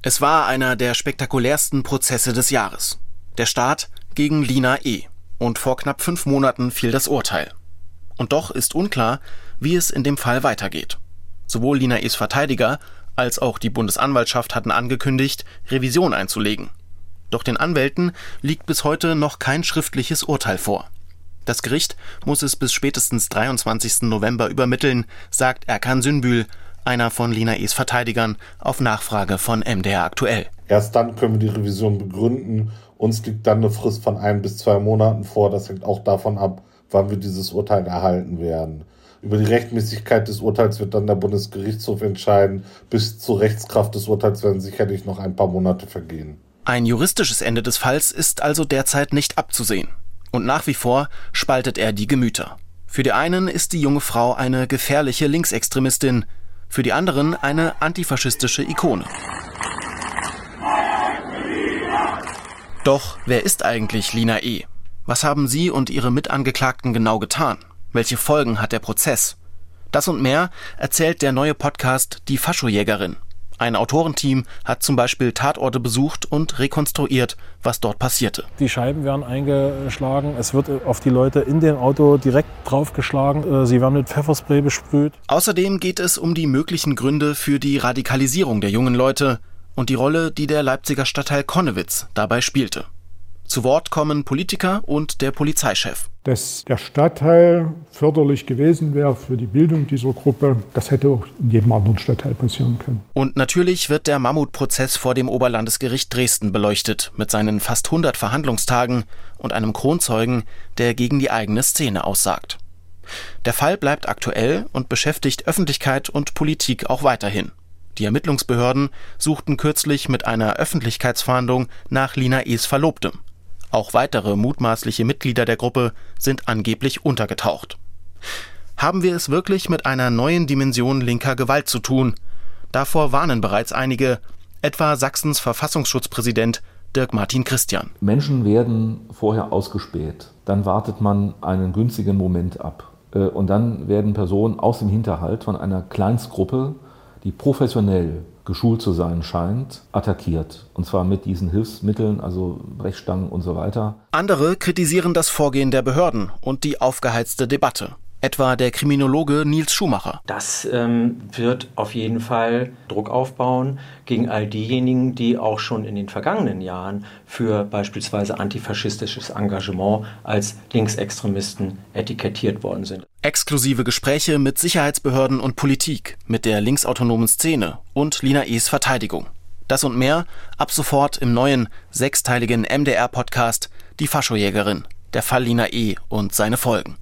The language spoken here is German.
Es war einer der spektakulärsten Prozesse des Jahres. Der Staat gegen Lina E. Und vor knapp fünf Monaten fiel das Urteil. Und doch ist unklar, wie es in dem Fall weitergeht. Sowohl Lina E.s Verteidiger als auch die Bundesanwaltschaft hatten angekündigt, Revision einzulegen. Doch den Anwälten liegt bis heute noch kein schriftliches Urteil vor. Das Gericht muss es bis spätestens 23. November übermitteln, sagt Erkan Sünbül, einer von Lina E.s Verteidigern, auf Nachfrage von MDR aktuell. Erst dann können wir die Revision begründen. Uns liegt dann eine Frist von ein bis zwei Monaten vor. Das hängt auch davon ab, wann wir dieses Urteil erhalten werden. Über die Rechtmäßigkeit des Urteils wird dann der Bundesgerichtshof entscheiden. Bis zur Rechtskraft des Urteils werden sicherlich noch ein paar Monate vergehen. Ein juristisches Ende des Falls ist also derzeit nicht abzusehen. Und nach wie vor spaltet er die Gemüter. Für die einen ist die junge Frau eine gefährliche Linksextremistin, für die anderen eine antifaschistische Ikone. Doch wer ist eigentlich Lina E? Was haben sie und ihre Mitangeklagten genau getan? Welche Folgen hat der Prozess? Das und mehr erzählt der neue Podcast Die Faschojägerin. Ein Autorenteam hat zum Beispiel Tatorte besucht und rekonstruiert, was dort passierte. Die Scheiben werden eingeschlagen, es wird auf die Leute in dem Auto direkt draufgeschlagen, äh, sie werden mit Pfefferspray besprüht. Außerdem geht es um die möglichen Gründe für die Radikalisierung der jungen Leute und die Rolle, die der Leipziger Stadtteil Konnewitz dabei spielte. Zu Wort kommen Politiker und der Polizeichef. Dass der Stadtteil förderlich gewesen wäre für die Bildung dieser Gruppe, das hätte auch in jedem anderen Stadtteil passieren können. Und natürlich wird der Mammutprozess vor dem Oberlandesgericht Dresden beleuchtet, mit seinen fast 100 Verhandlungstagen und einem Kronzeugen, der gegen die eigene Szene aussagt. Der Fall bleibt aktuell und beschäftigt Öffentlichkeit und Politik auch weiterhin. Die Ermittlungsbehörden suchten kürzlich mit einer Öffentlichkeitsfahndung nach Lina E.s Verlobtem. Auch weitere mutmaßliche Mitglieder der Gruppe sind angeblich untergetaucht. Haben wir es wirklich mit einer neuen Dimension linker Gewalt zu tun? Davor warnen bereits einige, etwa Sachsens Verfassungsschutzpräsident Dirk Martin Christian. Menschen werden vorher ausgespäht, dann wartet man einen günstigen Moment ab äh, und dann werden Personen aus dem Hinterhalt von einer Kleinstgruppe, die professionell geschult zu sein scheint, attackiert. Und zwar mit diesen Hilfsmitteln, also Brechstangen und so weiter. Andere kritisieren das Vorgehen der Behörden und die aufgeheizte Debatte etwa der Kriminologe Nils Schumacher. Das ähm, wird auf jeden Fall Druck aufbauen gegen all diejenigen, die auch schon in den vergangenen Jahren für beispielsweise antifaschistisches Engagement als Linksextremisten etikettiert worden sind. Exklusive Gespräche mit Sicherheitsbehörden und Politik, mit der linksautonomen Szene und Lina E.s Verteidigung. Das und mehr ab sofort im neuen sechsteiligen MDR-Podcast Die Faschojägerin, der Fall Lina E. und seine Folgen.